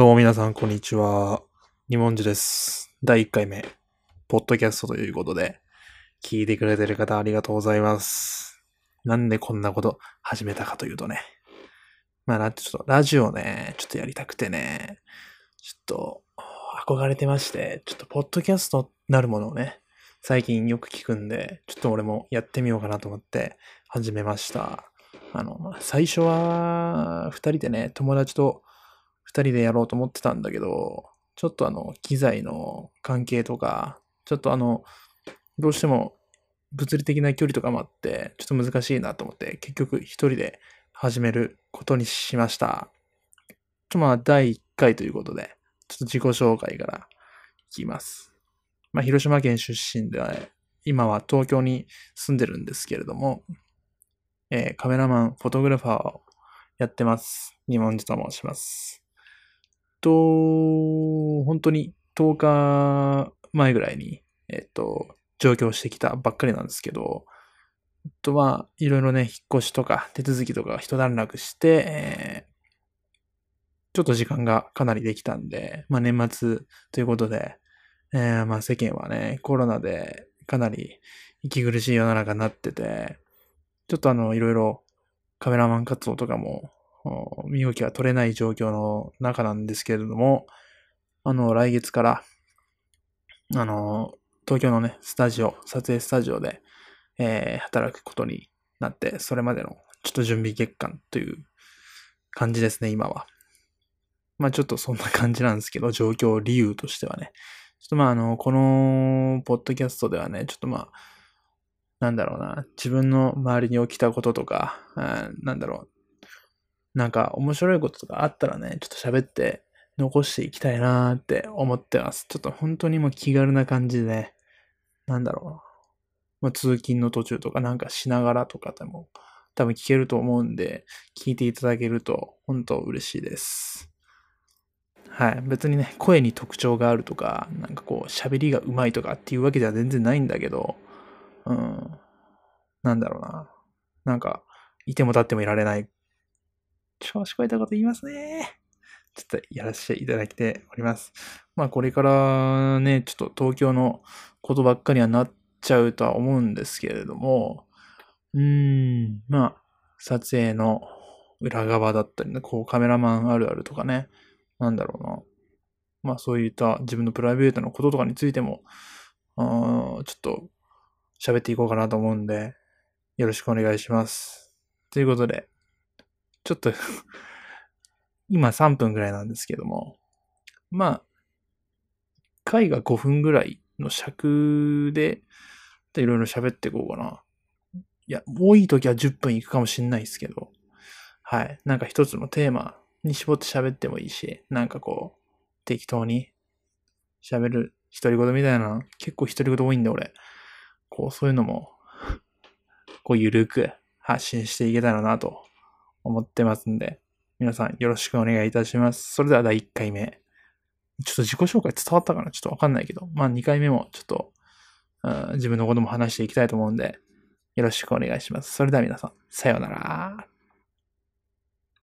どうも皆さん、こんにちは。二文字です。第1回目、ポッドキャストということで、聞いてくれてる方ありがとうございます。なんでこんなこと始めたかというとね。まあ、だってちょっとラジオね、ちょっとやりたくてね、ちょっと憧れてまして、ちょっとポッドキャストなるものをね、最近よく聞くんで、ちょっと俺もやってみようかなと思って始めました。あの、まあ最初は、二人でね、友達と二人でやろうと思ってたんだけど、ちょっとあの、機材の関係とか、ちょっとあの、どうしても物理的な距離とかもあって、ちょっと難しいなと思って、結局一人で始めることにしました。ちょっとまあ、第1回ということで、ちょっと自己紹介からいきます。まあ、広島県出身で、今は東京に住んでるんですけれども、えーカメラマン、フォトグラファーをやってます。二文字と申します。と、本当に10日前ぐらいに、えっと、上京してきたばっかりなんですけど、えっと、まあ、いろいろね、引っ越しとか手続きとか一段落して、えーちょっと時間がかなりできたんで、まあ年末ということで、えーまあ世間はね、コロナでかなり息苦しい世の中になってて、ちょっとあの、いろいろカメラマン活動とかも、身動きが取れない状況の中なんですけれども、あの、来月から、あの、東京のね、スタジオ、撮影スタジオで、えー働くことになって、それまでのちょっと準備月間という感じですね、今は。まあちょっとそんな感じなんですけど、状況理由としてはね。ちょっとまああの、この、ポッドキャストではね、ちょっとまあ、なんだろうな、自分の周りに起きたこととか、うんなんだろう、なんか面白いこととかあったらね、ちょっと喋って残していきたいなーって思ってます。ちょっと本当にもう気軽な感じでね、なんだろうな。まあ、通勤の途中とかなんかしながらとかでも多分聞けると思うんで、聞いていただけると本当嬉しいです。はい。別にね、声に特徴があるとか、なんかこう喋りが上手いとかっていうわけでは全然ないんだけど、うん。なんだろうな。なんか、いても立ってもいられない調子こいたこと言いますね。ちょっとやらせていただいております。まあこれからね、ちょっと東京のことばっかりはなっちゃうとは思うんですけれども、うーん、まあ、撮影の裏側だったりね、こうカメラマンあるあるとかね、なんだろうな。まあそういった自分のプライベートのこととかについても、あちょっと喋っていこうかなと思うんで、よろしくお願いします。ということで、ちょっと 今3分ぐらいなんですけども、まあ、回が5分ぐらいの尺で、いろいろ喋っていこうかな。いや、多い時は10分いくかもしんないですけど、はい。なんか一つのテーマに絞って喋ってもいいし、なんかこう、適当に喋る独り言みたいな、結構独り言多いんで俺、こう、そういうのも、こう、ゆるく発信していけたらなと思ってますんで、皆さんよろしくお願いいたします。それでは第1回目。ちょっと自己紹介伝わったかな？ちょっとわかんないけど、まあ2回目もちょっと、うん自分のことも話していきたいと思うんで、よろしくお願いします。それでは皆さん、さようなら。